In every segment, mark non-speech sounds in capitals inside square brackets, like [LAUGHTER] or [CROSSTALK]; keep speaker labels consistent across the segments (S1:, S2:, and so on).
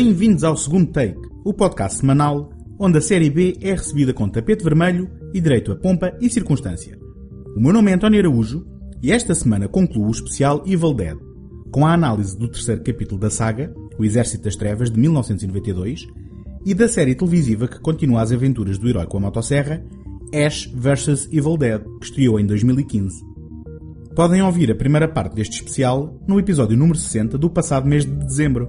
S1: Bem-vindos ao segundo take, o podcast semanal onde a série B é recebida com tapete vermelho e direito a pompa e circunstância. O meu nome é António Araújo e esta semana concluo o especial Evil Dead, com a análise do terceiro capítulo da saga, O Exército das Trevas, de 1992, e da série televisiva que continua as aventuras do herói com a motosserra, Ash vs Evil Dead, que estreou em 2015. Podem ouvir a primeira parte deste especial no episódio número 60 do passado mês de dezembro.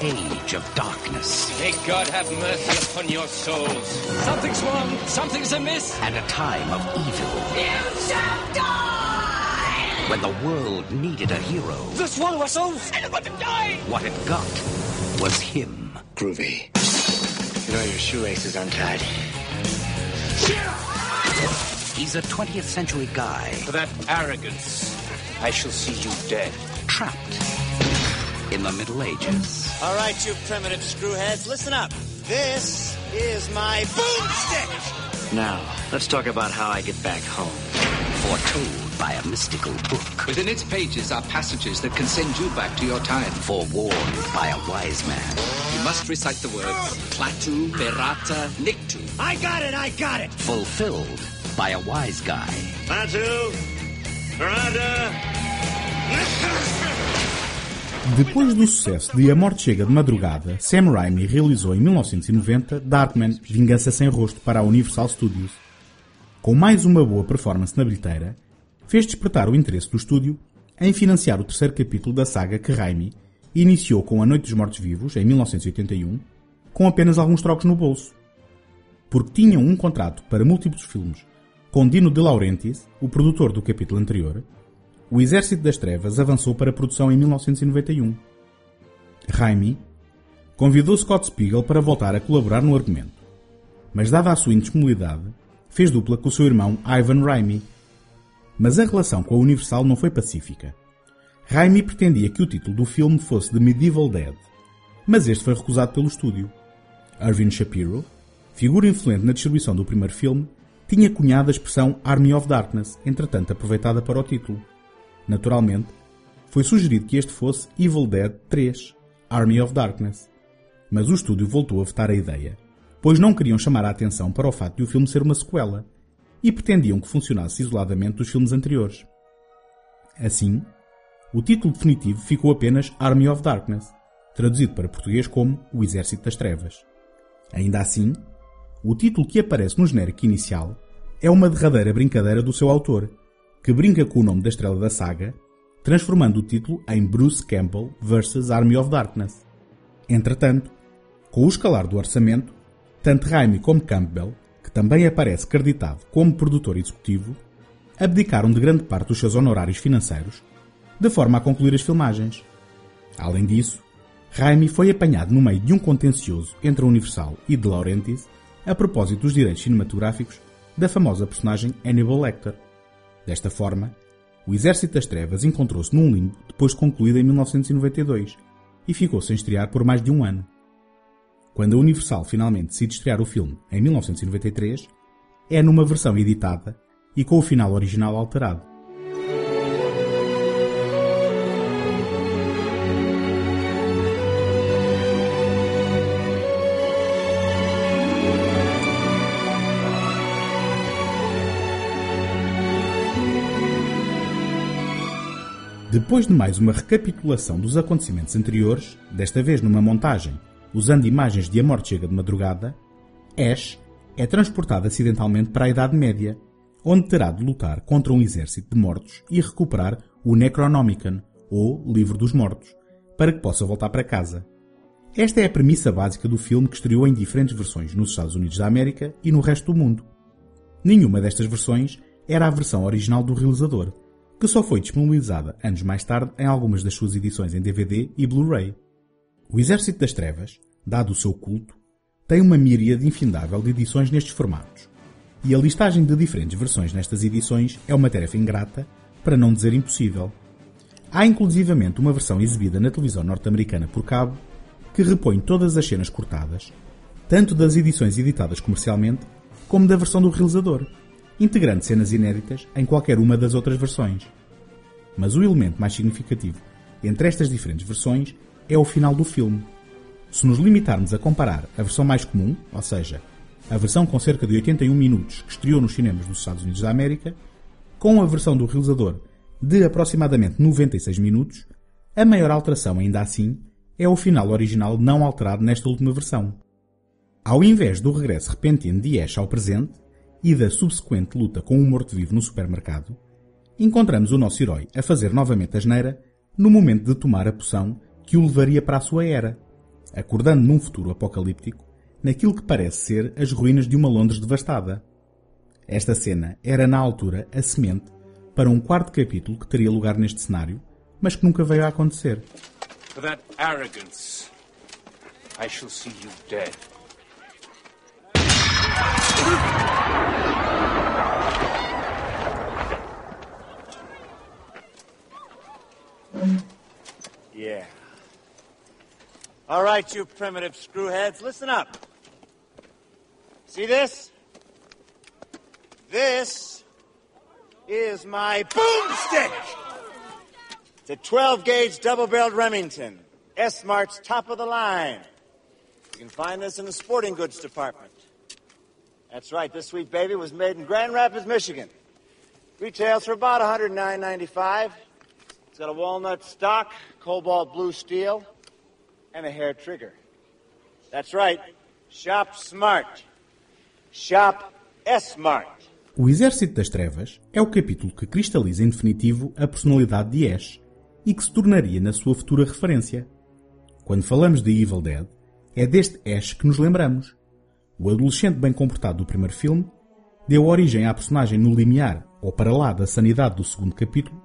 S2: Age of darkness
S3: May God have mercy upon your souls. Something's wrong. Something's amiss.
S2: and a time of evil
S3: You shall die!
S2: when the world needed a hero.
S3: The swallow us all. I don't to die.
S2: What it got was him.
S4: Groovy. You know your shoelace is untied.
S2: He's a 20th century guy
S3: For that arrogance, I shall see you dead.
S2: trapped in the Middle Ages.
S5: All right, you primitive screwheads, listen up. This is my boomstick.
S4: Now, let's talk about how I get back home.
S2: Foretold by a mystical book.
S6: Within its pages are passages that can send you back to your time.
S2: Forewarned by a wise man.
S6: You must recite the words Klaatu, Berata, Niktu.
S5: I got it, I got it.
S2: Fulfilled by a wise guy.
S5: Batu,
S1: Depois do sucesso de A Morte Chega de Madrugada, Sam Raimi realizou em 1990 Darkman Vingança Sem Rosto para a Universal Studios. Com mais uma boa performance na bilheteira, fez despertar o interesse do estúdio em financiar o terceiro capítulo da saga que Raimi iniciou com A Noite dos Mortos-Vivos, em 1981, com apenas alguns trocos no bolso. Porque tinham um contrato para múltiplos filmes com Dino De Laurentiis, o produtor do capítulo anterior, o Exército das Trevas avançou para a produção em 1991. Raimi convidou Scott Spiegel para voltar a colaborar no argumento, mas dada a sua indisponibilidade, fez dupla com o seu irmão Ivan Raimi. Mas a relação com a Universal não foi pacífica. Raimi pretendia que o título do filme fosse The Medieval Dead, mas este foi recusado pelo estúdio. Irvin Shapiro, figura influente na distribuição do primeiro filme, tinha cunhado a expressão Army of Darkness, entretanto aproveitada para o título. Naturalmente, foi sugerido que este fosse Evil Dead 3, Army of Darkness. Mas o estúdio voltou a vetar a ideia, pois não queriam chamar a atenção para o facto de o filme ser uma sequela, e pretendiam que funcionasse isoladamente dos filmes anteriores. Assim, o título definitivo ficou apenas Army of Darkness, traduzido para português como O Exército das Trevas. Ainda assim, o título que aparece no genérico inicial é uma derradeira brincadeira do seu autor, que brinca com o nome da estrela da saga, transformando o título em Bruce Campbell vs Army of Darkness. Entretanto, com o escalar do orçamento, tanto Raimi como Campbell, que também aparece creditado como produtor executivo, abdicaram de grande parte dos seus honorários financeiros, de forma a concluir as filmagens. Além disso, Raimi foi apanhado no meio de um contencioso entre a Universal e De Laurentiis a propósito dos direitos cinematográficos da famosa personagem Hannibal Lecter. Desta forma, o Exército das Trevas encontrou-se num limbo depois de concluído em 1992 e ficou sem estrear por mais de um ano. Quando a Universal finalmente decide estrear o filme em 1993, é numa versão editada e com o final original alterado. Depois de mais uma recapitulação dos acontecimentos anteriores, desta vez numa montagem usando imagens de A Morte Chega de Madrugada, Ash é transportado acidentalmente para a Idade Média, onde terá de lutar contra um exército de mortos e recuperar o Necronomicon, ou Livro dos Mortos, para que possa voltar para casa. Esta é a premissa básica do filme que estreou em diferentes versões nos Estados Unidos da América e no resto do mundo. Nenhuma destas versões era a versão original do realizador, que só foi disponibilizada anos mais tarde em algumas das suas edições em DVD e Blu-ray. O Exército das Trevas, dado o seu culto, tem uma miríade infindável de edições nestes formatos. E a listagem de diferentes versões nestas edições é uma tarefa ingrata, para não dizer impossível. Há inclusivamente uma versão exibida na televisão norte-americana por cabo que repõe todas as cenas cortadas, tanto das edições editadas comercialmente como da versão do realizador, integrando cenas inéditas em qualquer uma das outras versões. Mas o elemento mais significativo entre estas diferentes versões é o final do filme. Se nos limitarmos a comparar a versão mais comum, ou seja, a versão com cerca de 81 minutos que estreou nos cinemas dos Estados Unidos da América, com a versão do realizador de aproximadamente 96 minutos, a maior alteração ainda assim é o final original não alterado nesta última versão. Ao invés do regresso repentino de Ash ao presente e da subsequente luta com o morto-vivo no supermercado, encontramos o nosso herói a fazer novamente a geneira no momento de tomar a poção que o levaria para a sua era, acordando num futuro apocalíptico naquilo que parece ser as ruínas de uma Londres devastada. Esta cena era na altura a semente para um quarto capítulo que teria lugar neste cenário, mas que nunca veio a acontecer.
S3: I shall see you dead.
S5: Yeah. All right, you primitive screwheads, listen up. See this? This is my boomstick. It's a 12 gauge double barreled Remington. S Mart's top of the line. You can find this in the sporting goods department. That's right, this sweet baby was made in Grand Rapids, Michigan. Retails for about $109.95. Got a walnut stock, cobalt blue steel, and a hair trigger. That's right. Shop smart. Shop.
S1: O Exército das Trevas é o capítulo que cristaliza em definitivo a personalidade de Ash e que se tornaria na sua futura referência. Quando falamos de Evil Dead, é deste Ash que nos lembramos. O adolescente bem comportado do primeiro filme deu origem à personagem no limiar ou para lá da sanidade do segundo capítulo,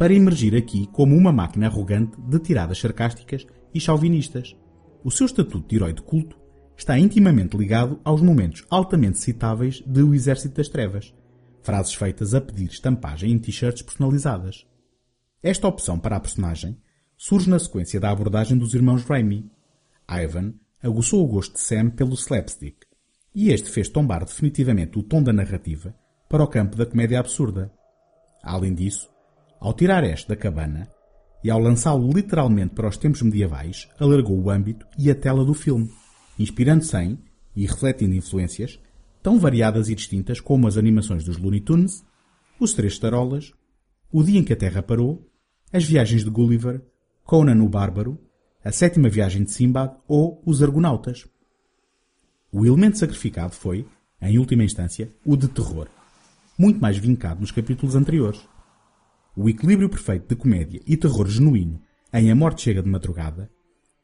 S1: para emergir aqui como uma máquina arrogante de tiradas sarcásticas e chauvinistas. O seu estatuto de herói de culto está intimamente ligado aos momentos altamente citáveis de O Exército das Trevas, frases feitas a pedir estampagem em t-shirts personalizadas. Esta opção para a personagem surge na sequência da abordagem dos irmãos Raimi. Ivan aguçou o gosto de Sam pelo slapstick, e este fez tombar definitivamente o tom da narrativa para o campo da comédia absurda. Além disso, ao tirar Ash da cabana e ao lançá-lo literalmente para os tempos medievais, alargou o âmbito e a tela do filme, inspirando-se em e refletindo influências tão variadas e distintas como as animações dos Looney Tunes, Os Três Tarolas, O Dia em que a Terra Parou, As Viagens de Gulliver, Conan o Bárbaro, A Sétima Viagem de Simbad ou Os Argonautas. O elemento sacrificado foi, em última instância, o de terror, muito mais vincado nos capítulos anteriores. O equilíbrio perfeito de comédia e terror genuíno em A Morte Chega de Madrugada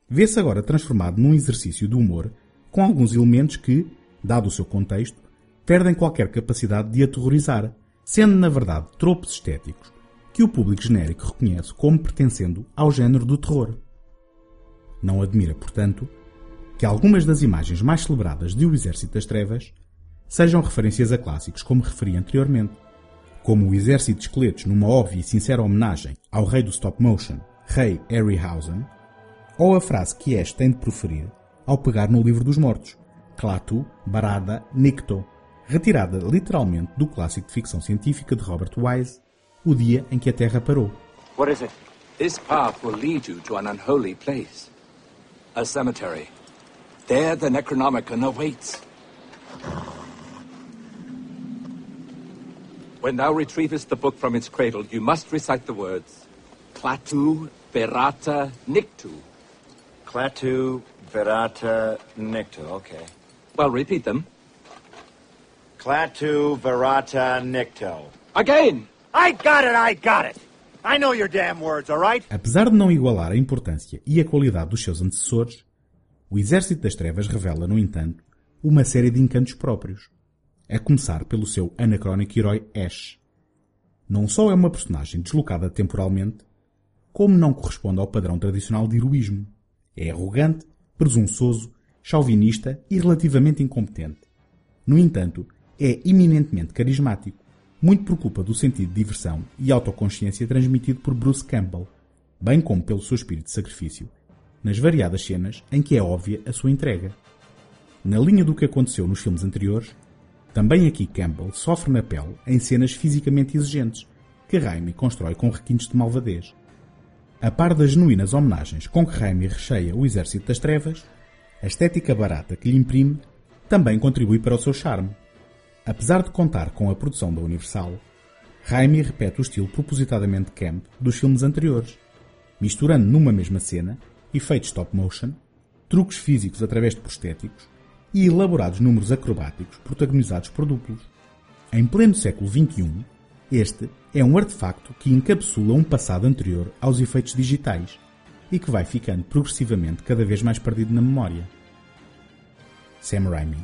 S1: vê-se agora transformado num exercício de humor com alguns elementos que, dado o seu contexto, perdem qualquer capacidade de aterrorizar, sendo na verdade tropos estéticos que o público genérico reconhece como pertencendo ao género do terror. Não admira, portanto, que algumas das imagens mais celebradas de O Exército das Trevas sejam referências a clássicos como referi anteriormente, como o Exército de Esqueletos numa óbvia e sincera homenagem ao rei do stop motion, Rei Harryhausen, ou a frase que este tem de proferir ao pegar no livro dos mortos, Klaatu Barada Nikto, retirada literalmente do clássico de ficção científica de Robert Wise, O Dia em que a Terra Parou.
S5: What is it?
S6: This path will lead you to an unholy place. A cemetery. There the Necronomicon awaits. When thou retrievest the book from its cradle, you must recite the words Clatu Berata Nictu.
S5: Klaatu Verata Nicto. Okay.
S6: Well, repeat them.
S5: Klaatu Verata Nicto.
S6: Again!
S5: I got it, I got it. I know your damn words, all right?
S1: Apesar de não igualar a importância e a qualidade dos seus antecessores, o Exército das Trevas revela, no entanto, uma série de encantos próprios. A começar pelo seu anacrónico herói Ash. Não só é uma personagem deslocada temporalmente, como não corresponde ao padrão tradicional de heroísmo. É arrogante, presunçoso, chauvinista e relativamente incompetente. No entanto, é eminentemente carismático, muito por culpa do sentido de diversão e autoconsciência transmitido por Bruce Campbell, bem como pelo seu espírito de sacrifício, nas variadas cenas em que é óbvia a sua entrega. Na linha do que aconteceu nos filmes anteriores, também aqui Campbell sofre na pele em cenas fisicamente exigentes, que Raimi constrói com requintes de malvadez. A par das genuínas homenagens com que Raimi recheia o Exército das Trevas, a estética barata que lhe imprime também contribui para o seu charme. Apesar de contar com a produção da Universal, Raimi repete o estilo propositadamente camp dos filmes anteriores, misturando numa mesma cena efeitos stop motion, truques físicos através de prostéticos e elaborados números acrobáticos protagonizados por duplos. Em pleno século XXI, este é um artefacto que encapsula um passado anterior aos efeitos digitais e que vai ficando progressivamente cada vez mais perdido na memória. Sam Raimi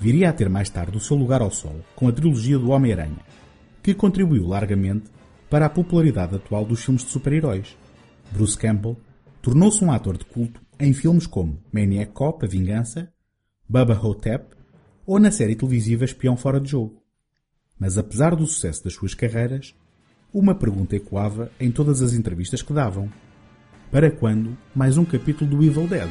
S1: viria a ter mais tarde o seu lugar ao sol com a trilogia do Homem-Aranha, que contribuiu largamente para a popularidade atual dos filmes de super-heróis. Bruce Campbell tornou-se um ator de culto em filmes como Maniac Cop, A Vingança, Bubba Hotep ou na série televisiva Espião Fora de Jogo. Mas apesar do sucesso das suas carreiras, uma pergunta ecoava em todas as entrevistas que davam. Para quando mais um capítulo do Evil Dead?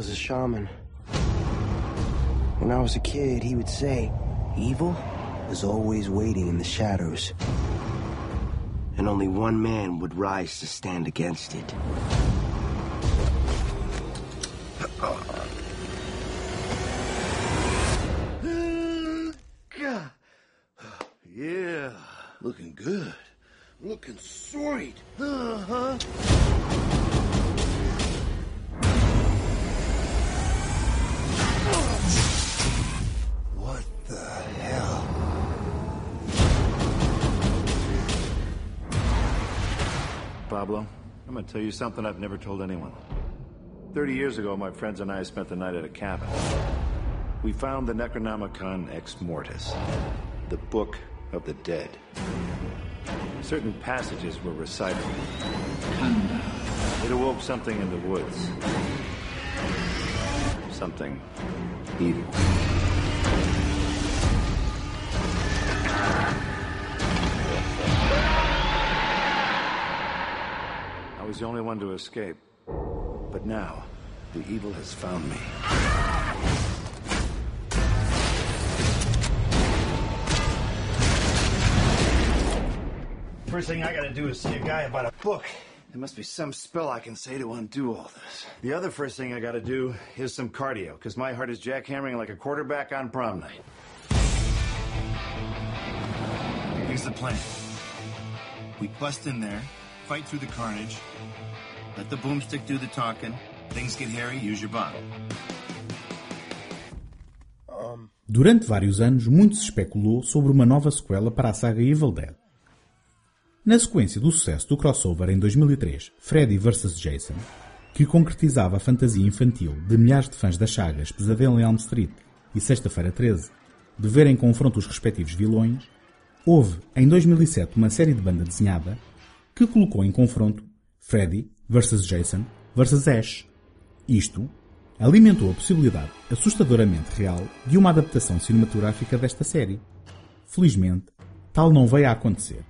S7: My uncle is a shaman. When I was a kid, he would say, Evil is always waiting in the shadows. And only one man would rise to stand against it.
S8: Yeah, looking good. Looking sweet. Uh-huh.
S9: Pablo, I'm to tell you something I've never told anyone. Thirty years ago, my friends and I spent the night at a cabin. We found the Necronomicon Ex Mortis, the Book of the Dead. Certain passages were recited. It awoke something in the woods. Something evil. Was the only one to escape. But now, the evil has found me.
S8: First thing I gotta do is see a guy about a book.
S9: There must be some spell I can say to undo all this. The other first thing I gotta do is some cardio, because my heart is jackhammering like a quarterback on prom night. Here's the plan. We bust in there, fight through the carnage, let the boomstick do the talking. Things get hairy, use your bottle.
S1: Durante vários anos, muito se especulou sobre uma nova sequela para a saga Evil Dead. Na sequência do sucesso do crossover em 2003, Freddy vs. Jason, que concretizava a fantasia infantil de milhares de fãs das sagas Pesadelo em Elm Street e Sexta-feira 13, de ver em confronto os respectivos vilões, houve em 2007 uma série de banda desenhada que colocou em confronto Freddy vs. Jason vs. Ash. Isto alimentou a possibilidade assustadoramente real de uma adaptação cinematográfica desta série. Felizmente, tal não veio a acontecer.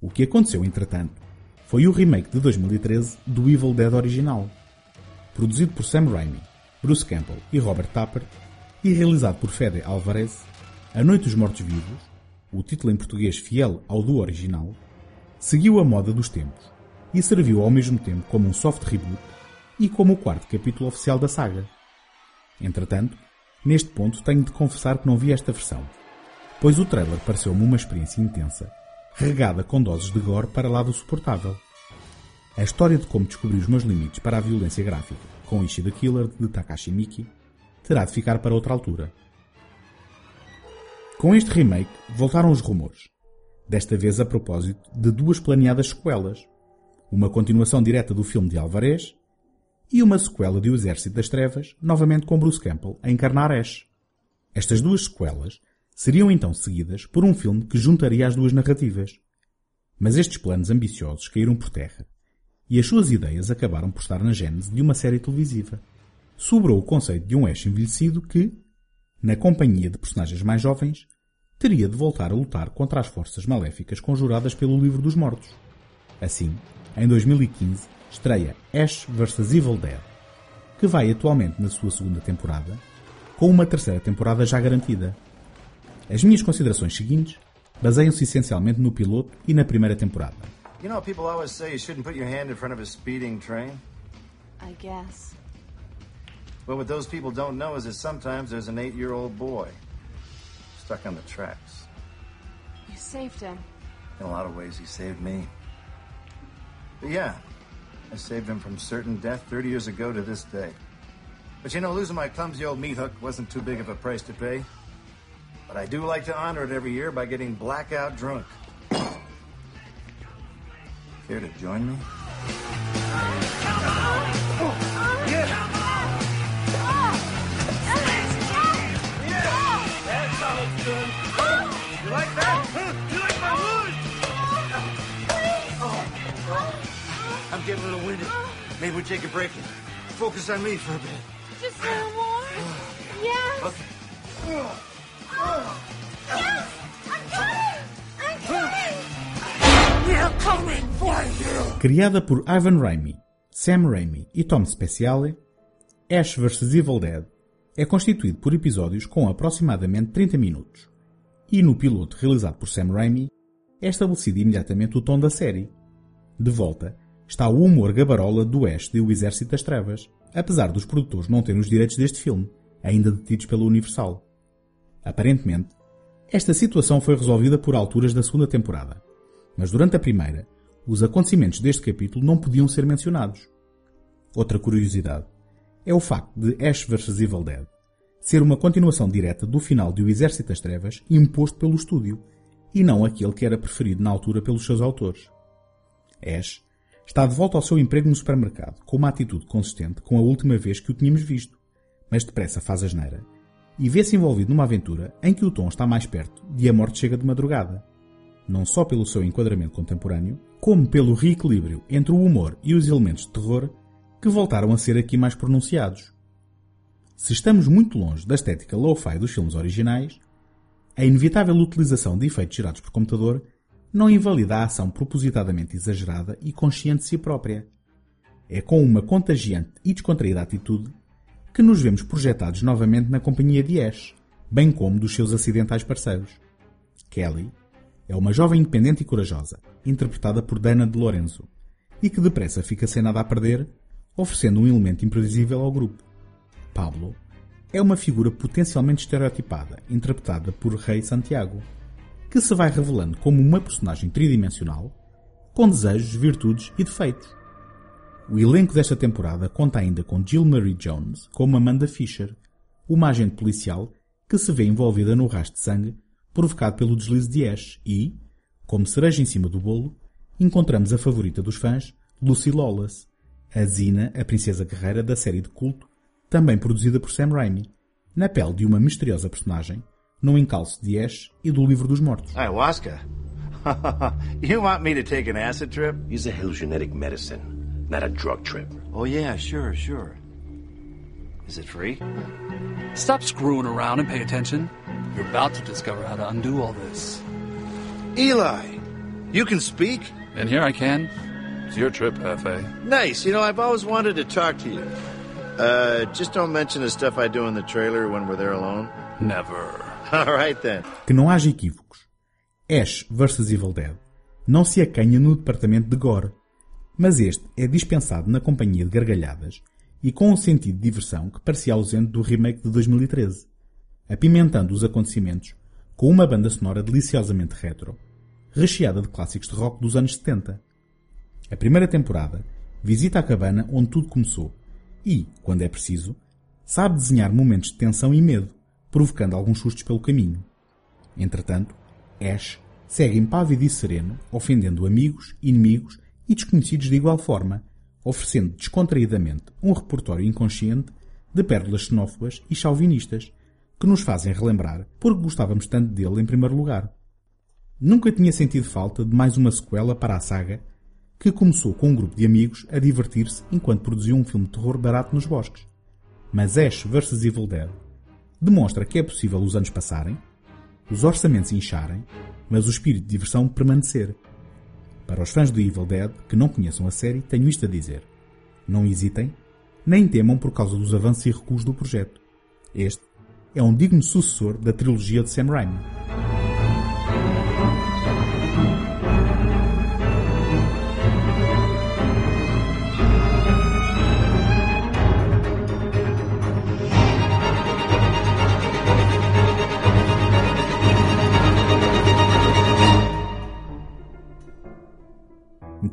S1: O que aconteceu, entretanto, foi o remake de 2013 do Evil Dead original, produzido por Sam Raimi, Bruce Campbell e Robert Tapper e realizado por Fede Alvarez, A Noite dos Mortos-Vivos, o título em português fiel ao do original, seguiu a moda dos tempos e serviu ao mesmo tempo como um soft reboot e como o quarto capítulo oficial da saga. Entretanto, neste ponto tenho de confessar que não vi esta versão, pois o trailer pareceu-me uma experiência intensa, regada com doses de gore para lá do suportável. A história de como descobri os meus limites para a violência gráfica com Ishi the Killer de Takashi Miki terá de ficar para outra altura. Com este remake voltaram os rumores, desta vez a propósito de duas planeadas sequelas, uma continuação direta do filme de Alvarez e uma sequela de O Exército das Trevas, novamente com Bruce Campbell a encarnar Ash. Estas duas sequelas seriam então seguidas por um filme que juntaria as duas narrativas. Mas estes planos ambiciosos caíram por terra e as suas ideias acabaram por estar na gênese de uma série televisiva. Sobrou o conceito de um Ash envelhecido que, na companhia de personagens mais jovens, teria de voltar a lutar contra as forças maléficas conjuradas pelo Livro dos Mortos. Assim, em 2015, estreia Ash vs Evil Dead, que vai atualmente na sua segunda temporada, com uma terceira temporada já garantida. As minhas considerações seguintes baseiam-se essencialmente no piloto e na primeira temporada.
S9: You know, people always say you shouldn't put your hand in front of a speeding train.
S10: I guess.
S9: But what those people don't know is that sometimes there's an eight year old boy stuck on the tracks.
S10: You saved him.
S9: In a lot of ways, he saved me. But yeah, I saved him from certain death 30 years ago to this day. But you know, losing my clumsy old meat hook wasn't too big of a price to pay. But I do like to honor it every year by getting blackout drunk. [COUGHS] Care to join me?
S8: I'm getting a little winded. Maybe we take a break and focus on me for a bit.
S10: Just a little more. Yes. Yes. I'm coming. I'm coming.
S8: We're coming for you!
S1: Criada por Ivan Raimi, Sam Raimi e Tom Speciale, Ash vs Evil Dead é constituído por episódios com aproximadamente 30 minutos. E no piloto realizado por Sam Raimi, é estabelecido imediatamente o tom da série. De volta, está o humor gabarola do Ash de O Exército das Trevas, apesar dos produtores não terem os direitos deste filme, ainda detidos pela Universal. Aparentemente, esta situação foi resolvida por alturas da segunda temporada, mas durante a primeira, os acontecimentos deste capítulo não podiam ser mencionados. Outra curiosidade é o facto de Ash vs Evil Dead ser uma continuação direta do final de O Exército das Trevas imposto pelo estúdio, e não aquele que era preferido na altura pelos seus autores. Ash está de volta ao seu emprego no supermercado, com uma atitude consistente com a última vez que o tínhamos visto, mas depressa faz a geneira, e vê-se envolvido numa aventura em que o tom está mais perto de A Morte Chega de Madrugada, não só pelo seu enquadramento contemporâneo, como pelo reequilíbrio entre o humor e os elementos de terror que voltaram a ser aqui mais pronunciados. Se estamos muito longe da estética lo-fi dos filmes originais, a inevitável utilização de efeitos gerados por computador não invalida a ação propositadamente exagerada e consciente de si própria. É com uma contagiante e descontraída atitude que nos vemos projetados novamente na companhia de Ash, bem como dos seus acidentais parceiros. Kelly é uma jovem independente e corajosa, interpretada por Dana de Lorenzo, e que depressa fica sem nada a perder, oferecendo um elemento imprevisível ao grupo. Pablo é uma figura potencialmente estereotipada, interpretada por Rei Santiago, que se vai revelando como uma personagem tridimensional, com desejos, virtudes e defeitos. O elenco desta temporada conta ainda com Jill Marie Jones como Amanda Fisher, uma agente policial que se vê envolvida no rastro de sangue provocado pelo deslize de Ash e, como cereja em cima do bolo, encontramos a favorita dos fãs, Lucy Lawless, a Zina, a princesa guerreira da série de culto, também produzida por Sam Raimi, na pele de uma misteriosa personagem, no encalço de Ash e do Livro dos Mortos.
S9: Ayahuasca? [LAUGHS] you want me to take an acid trip?
S11: Use a hallucinogenic medicine, not a drug trip.
S8: Oh, yeah, sure, sure. Is it free?
S12: Stop screwing around and pay attention. You're about to discover how to undo all this.
S9: Eli, you can speak?
S12: And here I can. It's your trip, Hefe.
S9: Nice. You know, I've always wanted to talk to you. Uh, just don't mention the stuff I do in the trailer when we're there alone.
S12: Never. [LAUGHS]
S1: Que não haja equívocos. Ash vs Evil Dead não se acanha no departamento de gore, mas este é dispensado na companhia de gargalhadas e com um sentido de diversão que parecia ausente do remake de 2013, apimentando os acontecimentos com uma banda sonora deliciosamente retro, recheada de clássicos de rock dos anos 70. A primeira temporada visita a cabana onde tudo começou e, quando é preciso, sabe desenhar momentos de tensão e medo, provocando alguns sustos pelo caminho. Entretanto, Ash segue impávido e sereno, ofendendo amigos, inimigos e desconhecidos de igual forma, oferecendo descontraídamente um repertório inconsciente de pérolas xenófobas e chauvinistas, que nos fazem relembrar porque gostávamos tanto dele em primeiro lugar. Nunca tinha sentido falta de mais uma sequela para a saga, que começou com um grupo de amigos a divertir-se enquanto produziam um filme de terror barato nos bosques. Mas Ash vs Evil Dead demonstra que é possível os anos passarem, os orçamentos incharem, mas o espírito de diversão permanecer. Para os fãs do Evil Dead que não conheçam a série, tenho isto a dizer. Não hesitem, nem temam por causa dos avanços e recuos do projeto. Este é um digno sucessor da trilogia de Sam Raimi.